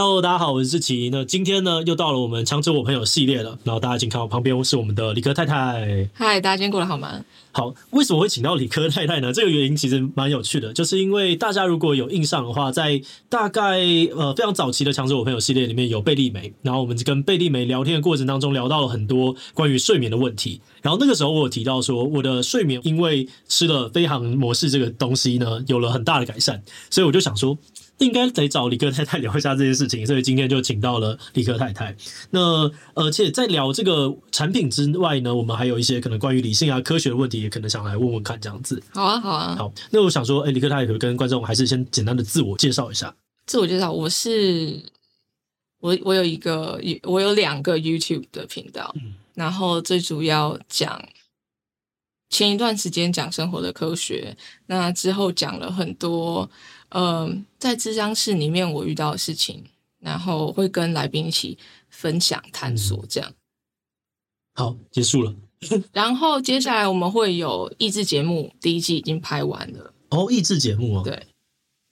Hello，大家好，我是志奇。那今天呢，又到了我们强者我朋友系列了。然后大家请看我旁边是我们的理科太太。嗨，大家今天过得好吗？好，为什么会请到理科太太呢？这个原因其实蛮有趣的，就是因为大家如果有印象的话，在大概呃非常早期的强者我朋友系列里面有贝利梅，然后我们跟贝利梅聊天的过程当中聊到了很多关于睡眠的问题。然后那个时候我有提到说，我的睡眠因为吃了飞航模式这个东西呢，有了很大的改善，所以我就想说。应该得找理科太太聊一下这件事情，所以今天就请到了理科太太。那而且在聊这个产品之外呢，我们还有一些可能关于理性啊、科学的问题，也可能想来问问看这样子。好啊，好啊。好，那我想说，哎，理科太太跟观众还是先简单的自我介绍一下。自我介绍，我是我我有一个我有两个 YouTube 的频道，嗯，然后最主要讲前一段时间讲生活的科学，那之后讲了很多。嗯、呃，在咨商室里面我遇到的事情，然后会跟来宾一起分享探索，这样、嗯。好，结束了。然后接下来我们会有益智节目，第一季已经拍完了。哦，益智节目啊、哦，对，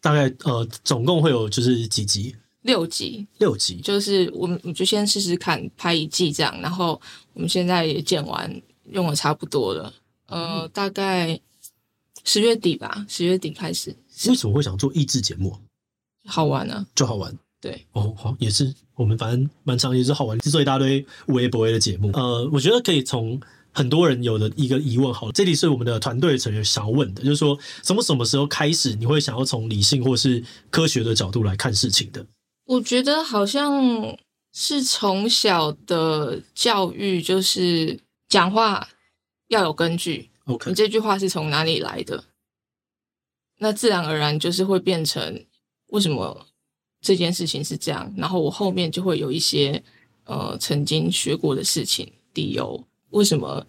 大概呃，总共会有就是几集？六集，六集。就是我们我就先试试看拍一季这样，然后我们现在也剪完，用的差不多了。呃，嗯、大概十月底吧，十月底开始。为什么会想做益智节目？好玩啊，就好玩。对，哦，好，也是我们反正蛮常也是好玩，制作一大堆微博的节目。呃，我觉得可以从很多人有的一个疑问，好了，这里是我们的团队成员想要问的，就是说，从什么时候开始你会想要从理性或是科学的角度来看事情的？我觉得好像是从小的教育，就是讲话要有根据。OK，你这句话是从哪里来的？那自然而然就是会变成为什么这件事情是这样，然后我后面就会有一些呃曾经学过的事情理由，为什么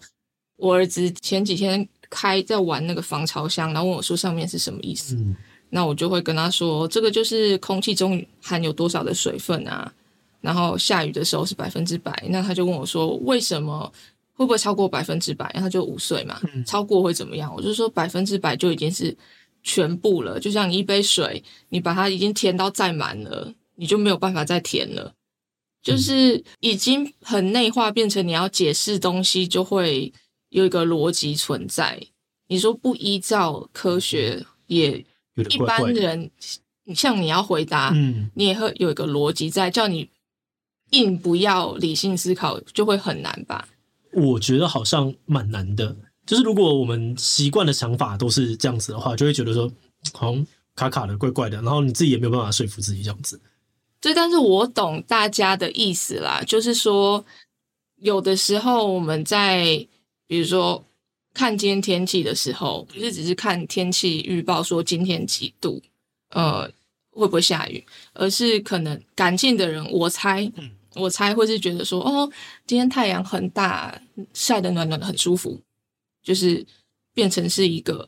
我儿子前几天开在玩那个防潮箱，然后问我说上面是什么意思？嗯，那我就会跟他说，这个就是空气中含有多少的水分啊，然后下雨的时候是百分之百，那他就问我说为什么会不会超过百分之百？然后他就五岁嘛，超过会怎么样？我就说百分之百就已经是。全部了，就像你一杯水，你把它已经填到再满了，你就没有办法再填了，就是已经很内化，变成你要解释东西就会有一个逻辑存在。你说不依照科学，也一般人，像你要回答，嗯，你也会有一个逻辑在，叫你硬不要理性思考，就会很难吧？我觉得好像蛮难的。就是如果我们习惯的想法都是这样子的话，就会觉得说好像卡卡的、怪怪的，然后你自己也没有办法说服自己这样子。对，但是我懂大家的意思啦，就是说有的时候我们在比如说看今天天气的时候，不是只是看天气预报说今天几度，呃，会不会下雨，而是可能感性的人，我猜，我猜会是觉得说，哦，今天太阳很大，晒得暖暖的，很舒服。就是变成是一个，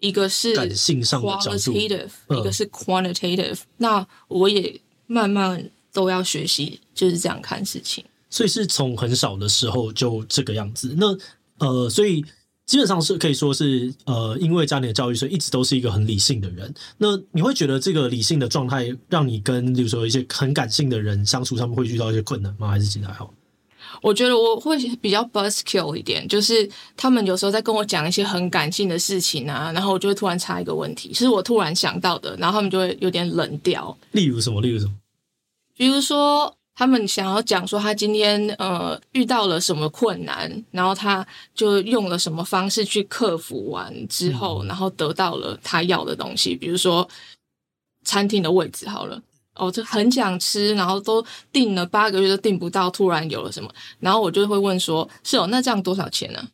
一个是 qualitative，感性上的角度，一个是 quantitative，嗯。那我也慢慢都要学习，就是这样看事情。所以是从很少的时候就这个样子。那呃，所以基本上是可以说是呃，因为家里的教育，所以一直都是一个很理性的人。那你会觉得这个理性的状态，让你跟比如说一些很感性的人相处，他们会遇到一些困难吗？还是其实还好？我觉得我会比较 buzzkill 一点，就是他们有时候在跟我讲一些很感性的事情啊，然后我就会突然插一个问题，是我突然想到的，然后他们就会有点冷掉。例如什么？例如什么？比如说他们想要讲说他今天呃遇到了什么困难，然后他就用了什么方式去克服完之后，嗯、然后得到了他要的东西，比如说餐厅的位置好了。哦，就很想吃，然后都订了八个月都订不到，突然有了什么，然后我就会问说：“是哦，那这样多少钱呢？”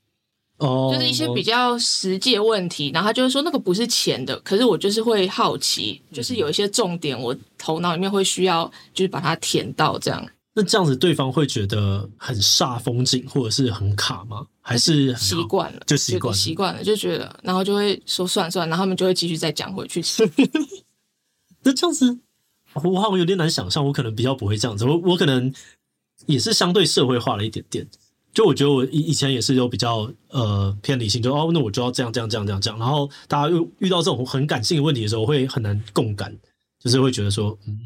哦，就是一些比较实际的问题，然后他就会说那个不是钱的，可是我就是会好奇，就是有一些重点，我头脑里面会需要就是把它填到这样。那这样子对方会觉得很煞风景或者是很卡吗？还是习惯了就习惯习惯了就觉得，然后就会说算算，然后他们就会继续再讲回去。那这样子。我好像有点难想象，我可能比较不会这样子。我我可能也是相对社会化了一点点。就我觉得我以以前也是有比较呃偏理性，就哦，那我就要这样这样这样这样这样。然后大家又遇到这种很感性的问题的时候，我会很难共感，就是会觉得说，嗯，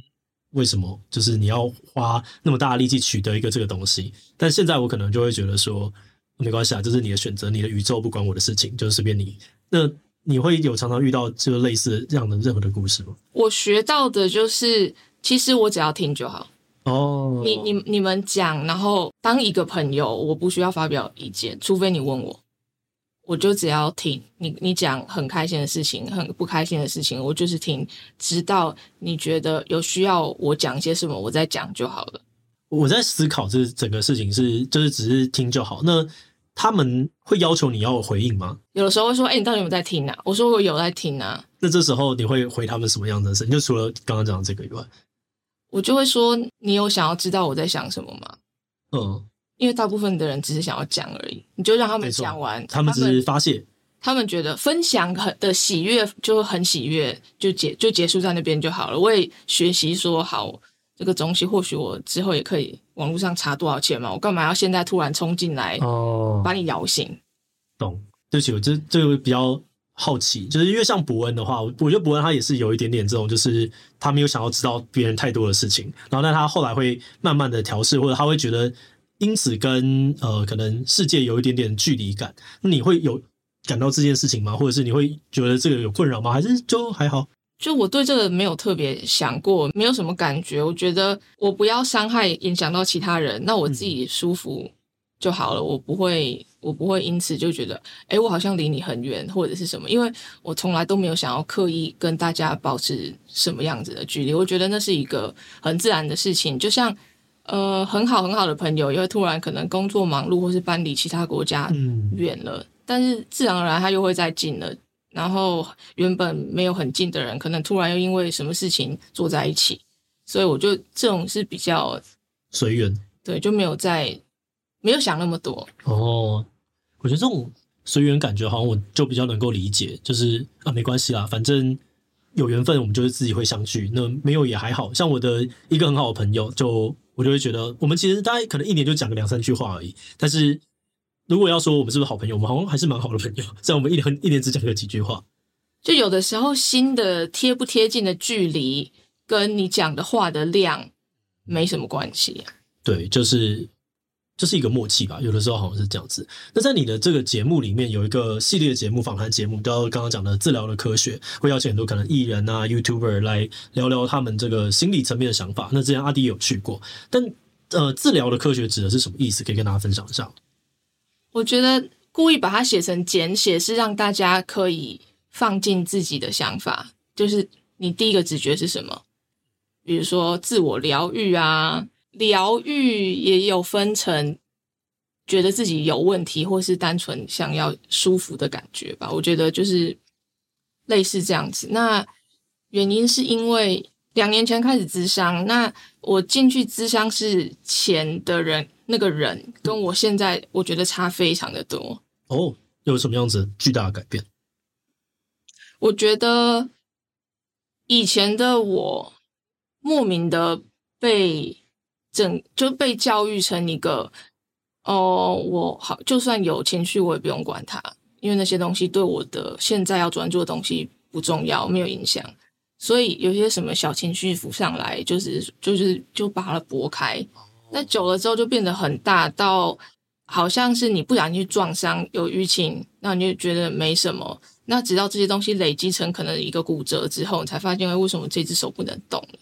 为什么就是你要花那么大的力气取得一个这个东西？但现在我可能就会觉得说，没关系啊，这是你的选择，你的宇宙不关我的事情，就是随便你。那你会有常常遇到这个类似这样的任何的故事吗？我学到的就是，其实我只要听就好。哦，你你你们讲，然后当一个朋友，我不需要发表意见，除非你问我。我就只要听你，你讲很开心的事情，很不开心的事情，我就是听，直到你觉得有需要我讲些什么，我再讲就好了。我在思考这整个事情是，就是只是听就好。那他们会要求你要回应吗？有的时候会说：“哎、欸，你到底有没有在听啊？”我说：“我有在听啊。”那这时候你会回他们什么样的事？就除了刚刚讲的这个以外，我就会说：“你有想要知道我在想什么吗？”嗯。因为大部分的人只是想要讲而已，你就让他们讲完，他们只是发泄，他们觉得分享很的喜悦就很喜悦，就结就结束在那边就好了。我也学习说好这个东西，或许我之后也可以网络上查多少钱嘛，我干嘛要现在突然冲进来哦，把你摇醒？懂？对不起，我这这个比较好奇，就是因为像伯恩的话，我觉得伯恩他也是有一点点这种，就是他没有想要知道别人太多的事情，然后但他后来会慢慢的调试，或者他会觉得。因此跟呃可能世界有一点点距离感，那你会有感到这件事情吗？或者是你会觉得这个有困扰吗？还是就还好？就我对这个没有特别想过，没有什么感觉。我觉得我不要伤害影响到其他人，那我自己舒服就好了。嗯、我不会，我不会因此就觉得，哎，我好像离你很远或者是什么，因为我从来都没有想要刻意跟大家保持什么样子的距离。我觉得那是一个很自然的事情，就像。呃，很好很好的朋友，因为突然可能工作忙碌，或是搬离其他国家远了，嗯，但是自然而然他又会再近了。然后原本没有很近的人，可能突然又因为什么事情坐在一起，所以我就这种是比较随缘，对，就没有在没有想那么多。哦，我觉得这种随缘感觉好像我就比较能够理解，就是啊，没关系啦，反正有缘分，我们就是自己会相聚。那没有也还好，像我的一个很好的朋友就。我就会觉得，我们其实大概可能一年就讲个两三句话而已。但是如果要说我们是不是好朋友，我们好像还是蛮好的朋友。虽然我们一年一年只讲个几句话，就有的时候新的贴不贴近的距离，跟你讲的话的量没什么关系。对，就是。这是一个默契吧，有的时候好像是这样子。那在你的这个节目里面，有一个系列节目访谈节目，叫刚刚讲的治疗的科学，会邀请很多可能艺人啊、YouTuber 来聊聊他们这个心理层面的想法。那之前阿迪有去过，但呃，治疗的科学指的是什么意思？可以跟大家分享一下。我觉得故意把它写成简写，是让大家可以放进自己的想法。就是你第一个直觉是什么？比如说自我疗愈啊。疗愈也有分成，觉得自己有问题，或是单纯想要舒服的感觉吧。我觉得就是类似这样子。那原因是因为两年前开始咨商，那我进去咨商是前的人，那个人跟我现在我觉得差非常的多。哦，有什么样子巨大的改变？我觉得以前的我莫名的被。整就被教育成一个，哦，我好，就算有情绪，我也不用管它，因为那些东西对我的现在要专注的东西不重要，没有影响。所以有些什么小情绪浮上来，就是就是就把它拨开。那久了之后就变得很大，到好像是你不小心去撞伤有淤青，那你就觉得没什么。那直到这些东西累积成可能一个骨折之后，你才发现为什么这只手不能动了。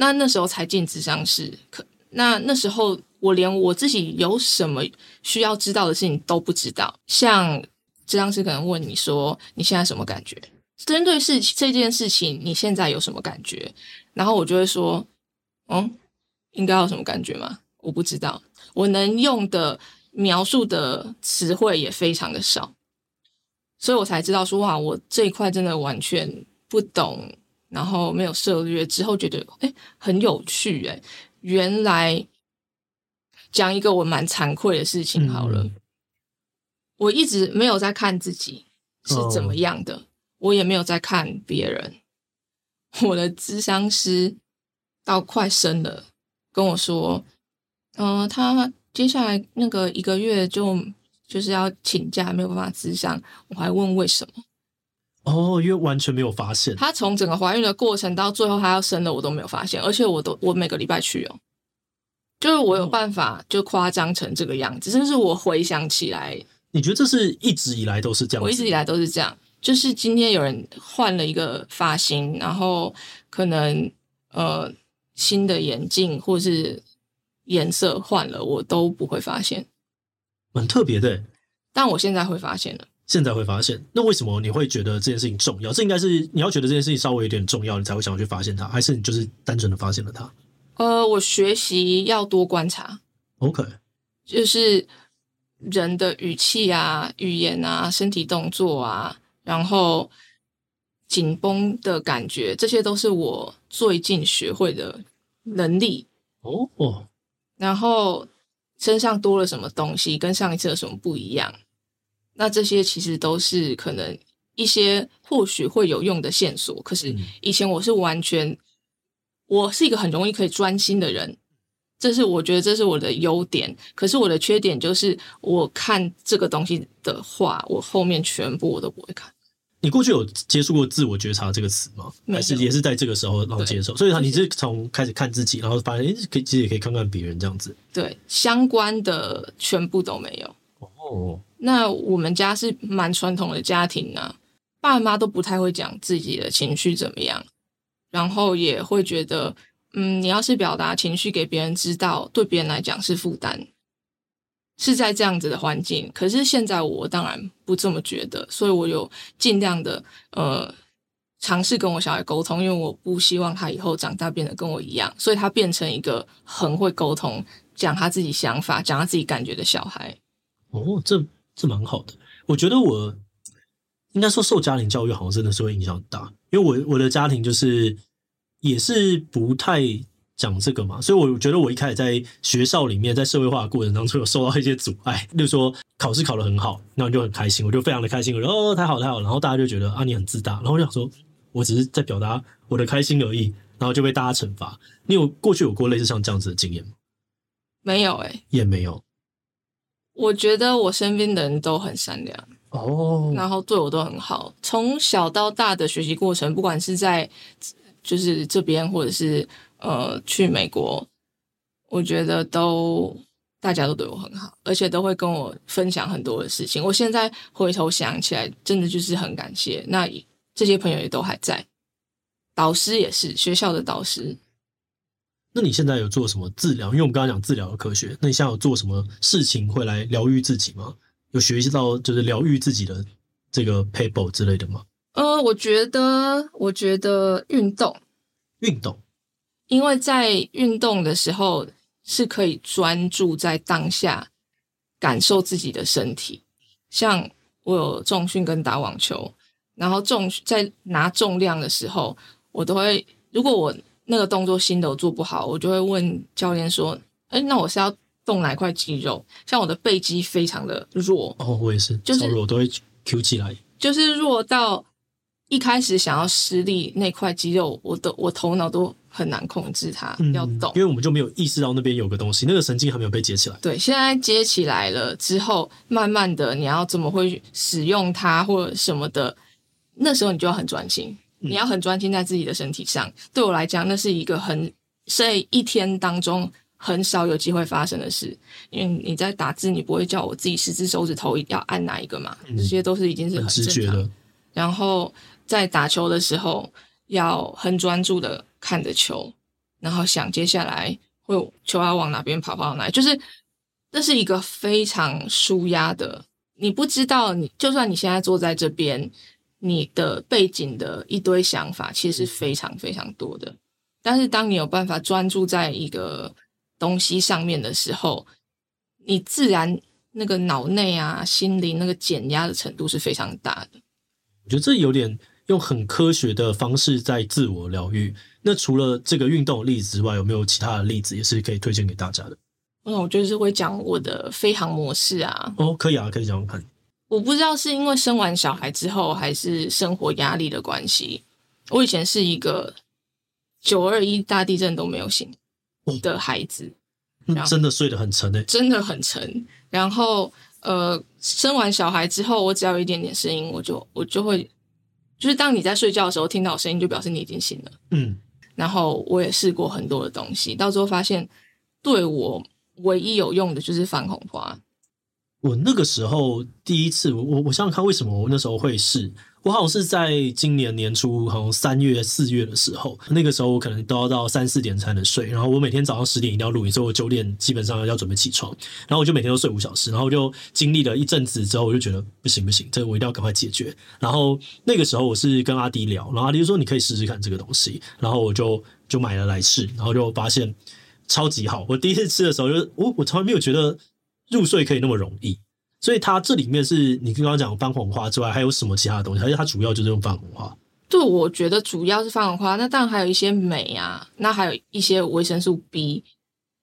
那那时候才进咨商室，可那那时候我连我自己有什么需要知道的事情都不知道。像咨商师可能问你说：“你现在什么感觉？”针对事情这件事情，你现在有什么感觉？然后我就会说：“嗯，应该有什么感觉吗？我不知道。我能用的描述的词汇也非常的少，所以我才知道说哇，我这一块真的完全不懂。”然后没有涉猎之后，觉得诶很有趣诶，原来讲一个我蛮惭愧的事情好了，嗯、我一直没有在看自己是怎么样的，哦、我也没有在看别人。我的咨商师到快生了，跟我说，嗯、呃，他接下来那个一个月就就是要请假，没有办法咨商。我还问为什么。哦，因为完全没有发现。她从整个怀孕的过程到最后她要生了，我都没有发现，而且我都我每个礼拜去哦，就是我有办法就夸张成这个样子，这、哦、是我回想起来。你觉得这是一直以来都是这样？我一直以来都是这样，就是今天有人换了一个发型，然后可能呃新的眼镜或是颜色换了，我都不会发现，蛮特别的。但我现在会发现了，现在会发现，那为什么你会觉得这件事情重要？这应该是你要觉得这件事情稍微有点重要，你才会想要去发现它，还是你就是单纯的发现了它？呃，我学习要多观察，OK，就是。人的语气啊、语言啊、身体动作啊，然后紧绷的感觉，这些都是我最近学会的能力哦哦。然后身上多了什么东西，跟上一次有什么不一样？那这些其实都是可能一些或许会有用的线索。可是以前我是完全，我是一个很容易可以专心的人。这是我觉得这是我的优点，可是我的缺点就是我看这个东西的话，我后面全部我都不会看。你过去有接触过自我觉察这个词吗？还是也是在这个时候然后接受？所以你是从开始看自己，然后发现诶，可以其实也可以看看别人这样子。对，相关的全部都没有。哦，那我们家是蛮传统的家庭啊，爸妈都不太会讲自己的情绪怎么样，然后也会觉得。嗯，你要是表达情绪给别人知道，对别人来讲是负担，是在这样子的环境。可是现在我当然不这么觉得，所以我有尽量的呃尝试跟我小孩沟通，因为我不希望他以后长大变得跟我一样，所以他变成一个很会沟通、讲他自己想法、讲他自己感觉的小孩。哦，这这蛮好的。我觉得我应该说受家庭教育好像真的是会影响很大，因为我我的家庭就是。也是不太讲这个嘛，所以我觉得我一开始在学校里面，在社会化的过程当中有受到一些阻碍。例如说考试考得很好，那我就很开心，我就非常的开心，我说哦，太好太好，然后大家就觉得啊你很自大，然后我就想说我只是在表达我的开心而已，然后就被大家惩罚。你有过去有过类似像这样子的经验吗？没有哎、欸，也没有。我觉得我身边的人都很善良哦，然后对我都很好，从小到大的学习过程，不管是在。就是这边，或者是呃，去美国，我觉得都大家都对我很好，而且都会跟我分享很多的事情。我现在回头想起来，真的就是很感谢。那这些朋友也都还在，导师也是学校的导师。那你现在有做什么治疗？因为我们刚刚讲治疗的科学，那你现在有做什么事情会来疗愈自己吗？有学习到就是疗愈自己的这个 paper 之类的吗？呃，我觉得，我觉得运动，运动，因为在运动的时候是可以专注在当下，感受自己的身体。像我有重训跟打网球，然后重在拿重量的时候，我都会，如果我那个动作心都做不好，我就会问教练说：“哎，那我是要动哪块肌肉？”像我的背肌非常的弱，哦，我也是，就是我都会 Q 起来，就是弱到。一开始想要施力那块肌肉，我都我头脑都很难控制它、嗯、要动，因为我们就没有意识到那边有个东西，那个神经还没有被接起来。对，现在接起来了之后，慢慢的你要怎么会使用它或者什么的，那时候你就要很专心，你要很专心在自己的身体上。嗯、对我来讲，那是一个很在一天当中很少有机会发生的事，因为你在打字，你不会叫我自己十只手指头要按哪一个嘛，嗯、这些都是已经是很正常的。然后。在打球的时候，要很专注的看着球，然后想接下来会球要往哪边跑，跑到哪里，就是这是一个非常舒压的。你不知道你，你就算你现在坐在这边，你的背景的一堆想法其实是非常非常多的。但是当你有办法专注在一个东西上面的时候，你自然那个脑内啊、心灵那个减压的程度是非常大的。我觉得这有点。用很科学的方式在自我疗愈。那除了这个运动的例子之外，有没有其他的例子也是可以推荐给大家的？那我就是会讲我的飞航模式啊。哦，可以啊，可以讲讲看。我不知道是因为生完小孩之后，还是生活压力的关系。我以前是一个九二一大地震都没有醒的孩子，哦、真的睡得很沉诶、欸，真的很沉。然后呃，生完小孩之后，我只要有一点点声音，我就我就会。就是当你在睡觉的时候听到声音，就表示你已经醒了。嗯，然后我也试过很多的东西，到最后发现对我唯一有用的就是番红花。我那个时候第一次，我我想想看，为什么我那时候会试？我好像是在今年年初，好像三月四月的时候，那个时候我可能都要到三四点才能睡，然后我每天早上十点一定要录影，所以我九点基本上要准备起床，然后我就每天都睡五小时，然后就经历了一阵子之后，我就觉得不行不行，这个我一定要赶快解决。然后那个时候我是跟阿迪聊，然后阿迪就说你可以试试看这个东西，然后我就就买了来试，然后就发现超级好。我第一次吃的时候就，就我我从来没有觉得入睡可以那么容易。所以它这里面是你刚刚讲番红花之外，还有什么其他的东西？还是它主要就是用番红花？对，我觉得主要是番红花。那当然还有一些镁啊，那还有一些维生素 B。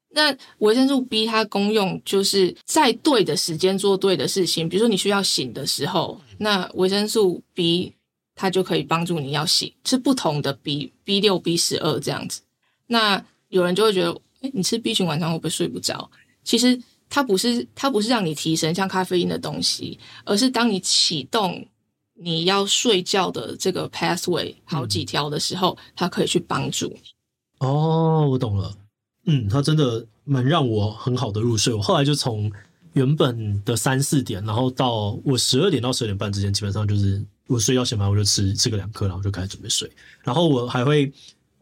那维生素 B 它功用就是在对的时间做对的事情。比如说你需要醒的时候，那维生素 B 它就可以帮助你要醒，是不同的 B，B 六、B 十二这样子。那有人就会觉得，哎，你吃 B 群晚上会不会睡不着？其实。它不是，它不是让你提神像咖啡因的东西，而是当你启动你要睡觉的这个 pathway 好几条的时候，嗯、它可以去帮助你。哦，我懂了。嗯，它真的蛮让我很好的入睡。我后来就从原本的三四点，然后到我十二点到十二点半之间，基本上就是我睡觉前嘛，我就吃吃个两颗，然后就开始准备睡。然后我还会。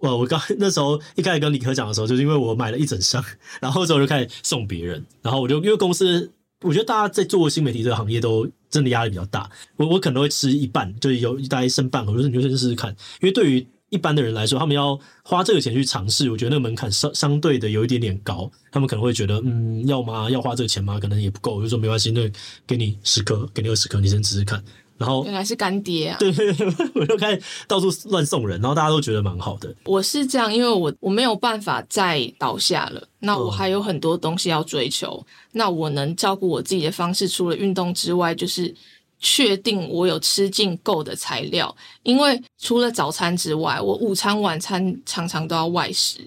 我我刚那时候一开始跟李科讲的时候，就是因为我买了一整箱，然后之后就开始送别人，然后我就因为公司，我觉得大家在做新媒体这个行业都真的压力比较大，我我可能会吃一半，就是有大概剩半盒，我说你就先试试看，因为对于一般的人来说，他们要花这个钱去尝试，我觉得那个门槛相相对的有一点点高，他们可能会觉得嗯，要吗？要花这个钱吗？可能也不够，我就说没关系，那给你十颗，给你二十颗，你先试试看。然后原来是干爹啊！对对对，我就开始到处乱送人，然后大家都觉得蛮好的。我是这样，因为我我没有办法再倒下了，那我还有很多东西要追求。哦、那我能照顾我自己的方式，除了运动之外，就是确定我有吃进够的材料。因为除了早餐之外，我午餐、晚餐常常都要外食。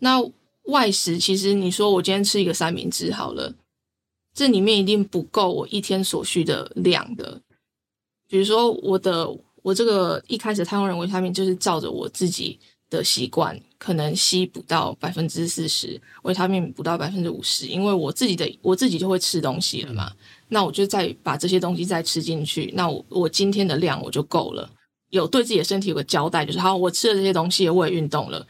那外食其实你说我今天吃一个三明治好了，这里面一定不够我一天所需的量的。比如说，我的我这个一开始太空人维他命就是照着我自己的习惯，可能吸不到百分之四十，维他命不到百分之五十，因为我自己的我自己就会吃东西了嘛，那我就再把这些东西再吃进去，那我我今天的量我就够了，有对自己的身体有个交代，就是好，我吃了这些东西，我也运动了，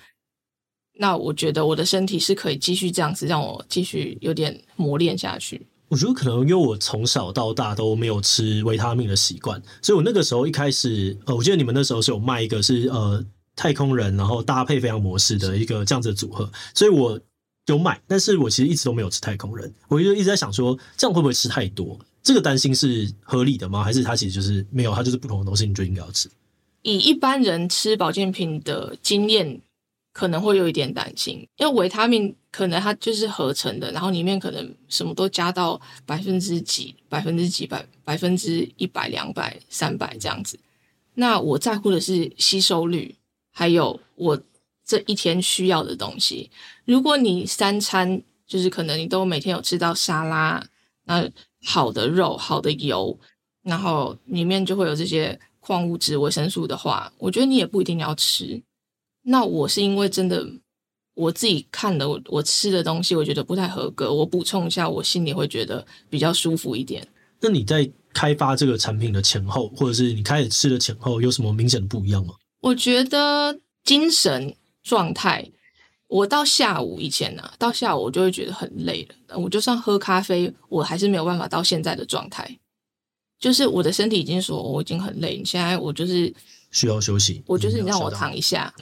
那我觉得我的身体是可以继续这样子让我继续有点磨练下去。我觉得可能因为我从小到大都没有吃维他命的习惯，所以我那个时候一开始，呃，我记得你们那时候是有卖一个是呃太空人，然后搭配飞扬模式的一个这样子的组合，所以我有买，但是我其实一直都没有吃太空人，我就一直在想说这样会不会吃太多？这个担心是合理的吗？还是它其实就是没有，它就是不同的东西，你就应该要吃？以一般人吃保健品的经验。可能会有一点担心，因为维他命可能它就是合成的，然后里面可能什么都加到百分之几、百分之几百、百分之一百、两百、三百这样子。那我在乎的是吸收率，还有我这一天需要的东西。如果你三餐就是可能你都每天有吃到沙拉，那好的肉、好的油，然后里面就会有这些矿物质、维生素的话，我觉得你也不一定要吃。那我是因为真的我自己看的我我吃的东西，我觉得不太合格，我补充一下，我心里会觉得比较舒服一点。那你在开发这个产品的前后，或者是你开始吃的前后，有什么明显的不一样吗？我觉得精神状态，我到下午以前呢、啊，到下午我就会觉得很累了。我就算喝咖啡，我还是没有办法到现在的状态。就是我的身体已经说我已经很累，你现在我就是需要休息。我就是你让我躺一下。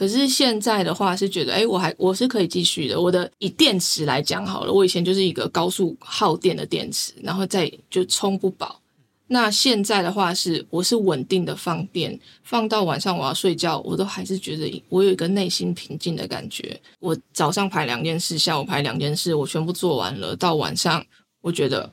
可是现在的话是觉得，哎，我还我是可以继续的。我的以电池来讲好了，我以前就是一个高速耗电的电池，然后再就充不饱。那现在的话是，我是稳定的放电，放到晚上我要睡觉，我都还是觉得我有一个内心平静的感觉。我早上排两件事，下午排两件事，我全部做完了，到晚上我觉得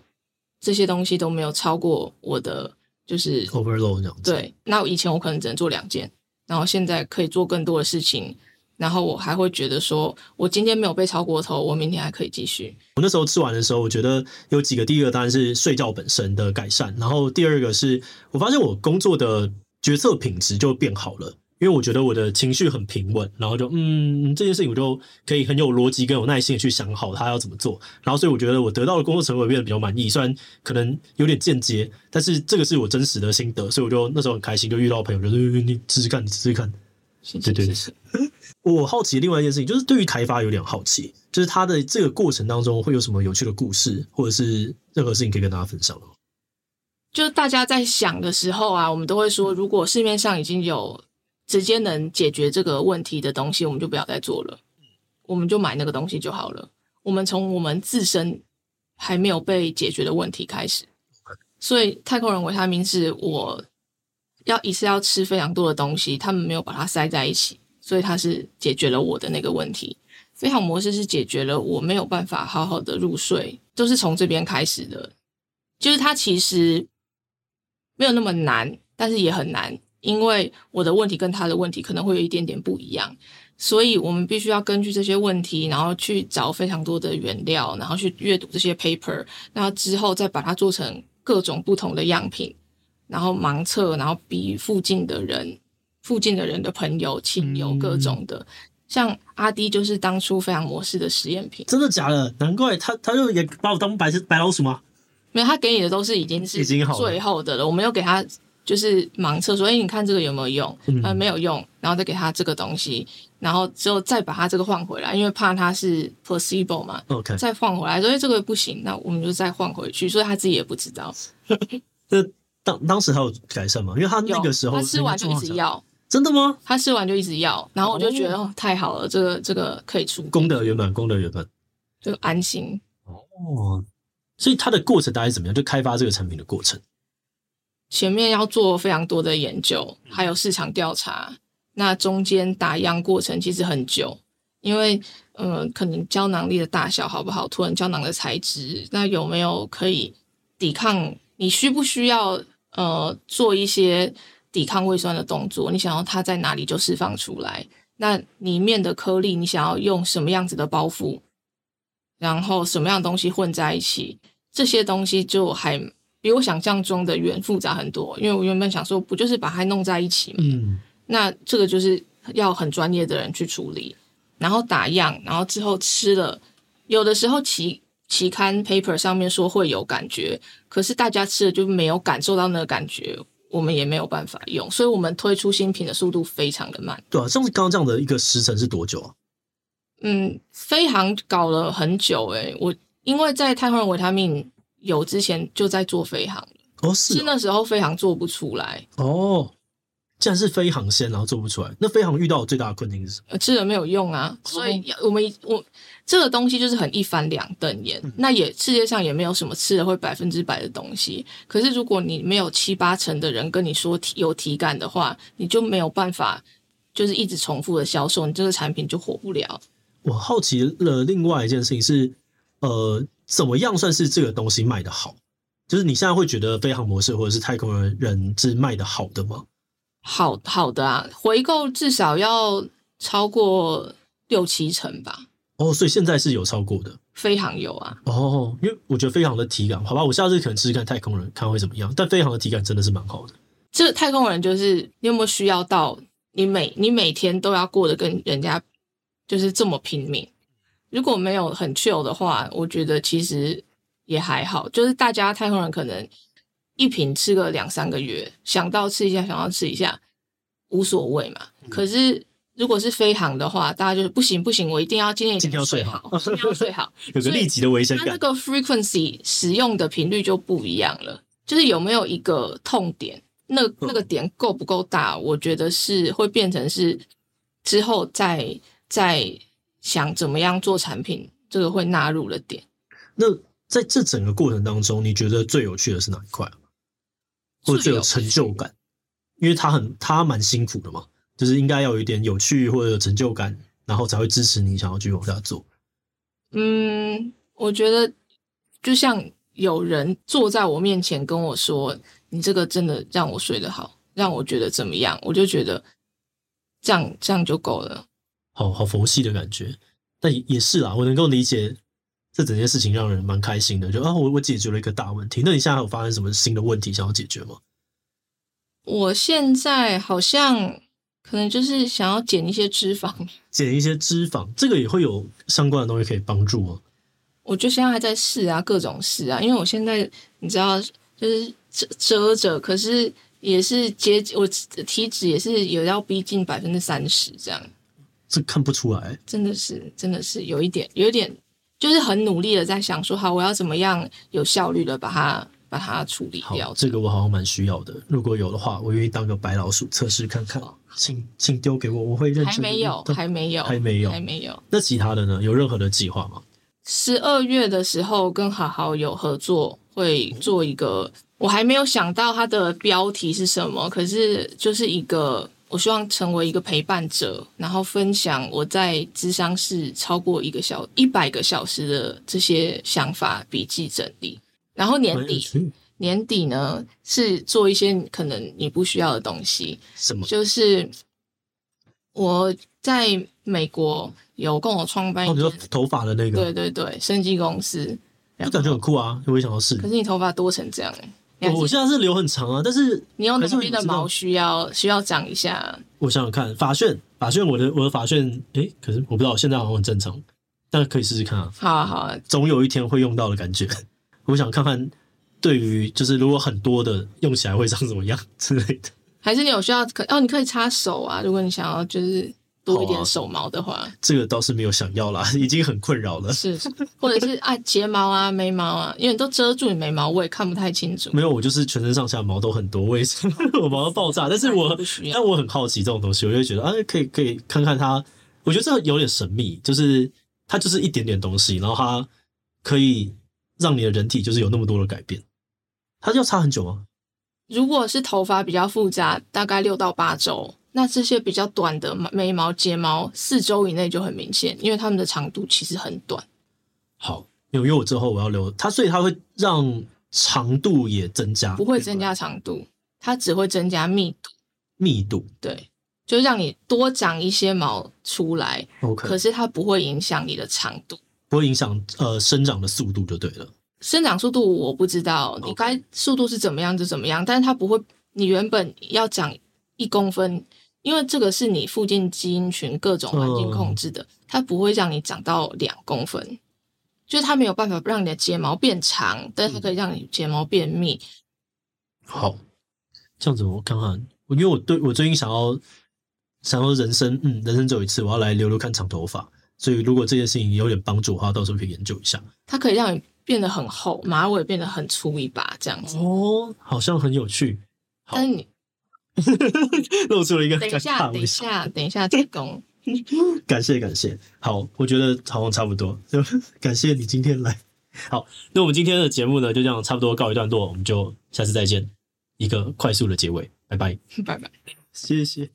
这些东西都没有超过我的就是 overload 这样子。对，那我以前我可能只能做两件。然后现在可以做更多的事情，然后我还会觉得说，我今天没有被超过头，我明天还可以继续。我那时候吃完的时候，我觉得有几个，第一个当然是睡觉本身的改善，然后第二个是我发现我工作的决策品质就变好了。因为我觉得我的情绪很平稳，然后就嗯，这件事情我就可以很有逻辑跟有耐心的去想好他要怎么做，然后所以我觉得我得到的工作成果变得比较满意，虽然可能有点间接，但是这个是我真实的心得，所以我就那时候很开心，就遇到朋友就说你试试看，你试试看，对对对。我好奇另外一件事情，就是对于开发有点好奇，就是他的这个过程当中会有什么有趣的故事，或者是任何事情可以跟大家分享的吗？就大家在想的时候啊，我们都会说，如果市面上已经有。直接能解决这个问题的东西，我们就不要再做了，我们就买那个东西就好了。我们从我们自身还没有被解决的问题开始。所以太空人维他命是我要一次要吃非常多的东西，他们没有把它塞在一起，所以它是解决了我的那个问题。飞航模式是解决了我没有办法好好的入睡，都是从这边开始的。就是它其实没有那么难，但是也很难。因为我的问题跟他的问题可能会有一点点不一样，所以我们必须要根据这些问题，然后去找非常多的原料，然后去阅读这些 paper，然后之后再把它做成各种不同的样品，然后盲测，然后比附近的人、附近的人的朋友、亲友各种的。嗯、像阿迪就是当初非常模式的实验品，真的假的？难怪他他就也把我当白白老鼠吗？没有，他给你的都是已经是最后的了，了我没有给他。就是盲测说，哎、欸，你看这个有没有用？嗯、呃，没有用，然后再给他这个东西，然后之后再把他这个换回来，因为怕他是 placebo 嘛。OK，再换回来，所以这个不行，那我们就再换回去，所以他自己也不知道。那当当时还有改善吗？因为他那个时候他吃完就一直要，真的吗？他吃完就一直要，然后我就觉得哦，太好了，这个这个可以出功德圆满，功德圆满，就安心哦。所以它的过程大概是怎么样？就开发这个产品的过程。前面要做非常多的研究，还有市场调查。那中间打样过程其实很久，因为呃，可能胶囊粒的大小好不好，突然胶囊的材质，那有没有可以抵抗？你需不需要呃做一些抵抗胃酸的动作？你想要它在哪里就释放出来？那里面的颗粒你想要用什么样子的包覆？然后什么样的东西混在一起？这些东西就还。比我想象中的远复杂很多，因为我原本想说，不就是把它弄在一起嘛？嗯，那这个就是要很专业的人去处理，然后打样，然后之后吃了，有的时候期期刊 paper 上面说会有感觉，可是大家吃了就没有感受到那个感觉，我们也没有办法用，所以我们推出新品的速度非常的慢。对啊，像是刚刚这样的一个时程是多久啊？嗯，飞航搞了很久诶、欸，我因为在太空人维他命。有之前就在做飞航哦，是，哦、是那时候飞航做不出来哦。既然是飞航先，然后做不出来，那飞航遇到的最大的困境是什么？吃了没有用啊，所以我们我这个东西就是很一翻两瞪眼。嗯、那也世界上也没有什么吃了会百分之百的东西。可是如果你没有七八成的人跟你说体有体感的话，你就没有办法，就是一直重复的销售，你这个产品就火不了。我好奇了，另外一件事情是，呃。怎么样算是这个东西卖的好？就是你现在会觉得飞航模式或者是太空人是卖的好的吗？好好的啊，回购至少要超过六七成吧。哦，所以现在是有超过的。飞航有啊。哦，因为我觉得飞航的体感，好吧，我下次可能试试看太空人，看会怎么样。但飞航的体感真的是蛮好的。这太空人就是你有没有需要到你每你每天都要过得跟人家就是这么拼命？如果没有很 chill 的话，我觉得其实也还好。就是大家太空人可能一瓶吃个两三个月，想到吃一下，想要吃一下，无所谓嘛。嗯、可是如果是飞航的话，大家就是不行不行，我一定要今天一定要睡好，一定要睡好，有个立即的维生感。那个 frequency 使用的频率就不一样了，就是有没有一个痛点，那那个点够不够大？我觉得是会变成是之后再再。想怎么样做产品，这个会纳入了点。那在这整个过程当中，你觉得最有趣的是哪一块？或者最有成就感？因为他很他蛮辛苦的嘛，就是应该要有一点有趣或者有成就感，然后才会支持你想要继续往下做。嗯，我觉得就像有人坐在我面前跟我说：“你这个真的让我睡得好，让我觉得怎么样？”我就觉得这样这样就够了。好好佛系的感觉，但也也是啦，我能够理解这整件事情让人蛮开心的，就啊，我我解决了一个大问题。那你现在有发生什么新的问题想要解决吗？我现在好像可能就是想要减一些脂肪，减一些脂肪，这个也会有相关的东西可以帮助吗？我就现在还在试啊，各种试啊，因为我现在你知道，就是遮遮着，可是也是接我体脂也是有要逼近百分之三十这样，这看不出来，真的是真的是有一点有一点，就是很努力的在想说，好，我要怎么样有效率的把它把它处理掉。这个我好像蛮需要的，如果有的话，我愿意当个白老鼠测试看看，请请丢给我，我会认真。还没有，还没有，还没有，还没有。那其他的呢？有任何的计划吗？十二月的时候跟好好有合作，会做一个，我还没有想到它的标题是什么，可是就是一个，我希望成为一个陪伴者，然后分享我在智商室超过一个小一百个小时的这些想法笔记整理，然后年底年底呢是做一些可能你不需要的东西，什么？就是我在美国。有跟我创办一个、哦、头发的那个，对对对，生技公司，感觉很酷啊，我也想要试。可是你头发多成这样哎，我现在是留很长啊，但是你有哪边的毛需要需要长一下？我想想看，发旋发旋，我的我的发旋，哎、欸，可是我不知道，现在好像很正常，但可以试试看啊。好啊好啊，总有一天会用到的感觉。我想看看，对于就是如果很多的用起来会长怎么样之类的。还是你有需要可哦？你可以擦手啊，如果你想要就是。多一点手毛的话，啊，这个倒是没有想要啦，已经很困扰了。是，或者是啊，睫毛啊，眉毛啊，因为你都遮住你眉毛，我也看不太清楚。没有，我就是全身上下毛都很多，我也是 我毛都爆炸。但是我，但我很好奇这种东西，我就觉得啊，可以可以看看它。我觉得这有点神秘，就是它就是一点点东西，然后它可以让你的人体就是有那么多的改变。它要擦很久吗？如果是头发比较复杂，大概六到八周。那这些比较短的眉毛、睫毛，四周以内就很明显，因为它们的长度其实很短。好，因为我之后我要留它，所以它会让长度也增加，不会增加长度，它只会增加密度。密度，对，就让你多长一些毛出来。OK，可是它不会影响你的长度，不会影响呃生长的速度就对了。生长速度我不知道，你该速度是怎么样就怎么样，但是它不会，你原本要长一公分。因为这个是你附近基因群各种环境控制的，嗯，它不会让你长到两公分，就是它没有办法让你的睫毛变长，但是它可以让你睫毛变密。好，这样子我看看，因为我对我最近想要想要人生，嗯，人生只有一次，我要来留留看长头发，所以如果这件事情有点帮助的话，到时候可以研究一下。它可以让你变得很厚，马尾变得很粗一把，这样子哦，好像很有趣。但是你。露出了一个等一下，等一下，等一下，再攻。感谢感谢，好，我觉得好像差不多，就 感谢你今天来。好，那我们今天的节目呢，就这样差不多告一段落，我们就下次再见，一个快速的结尾，拜拜，拜拜，谢谢。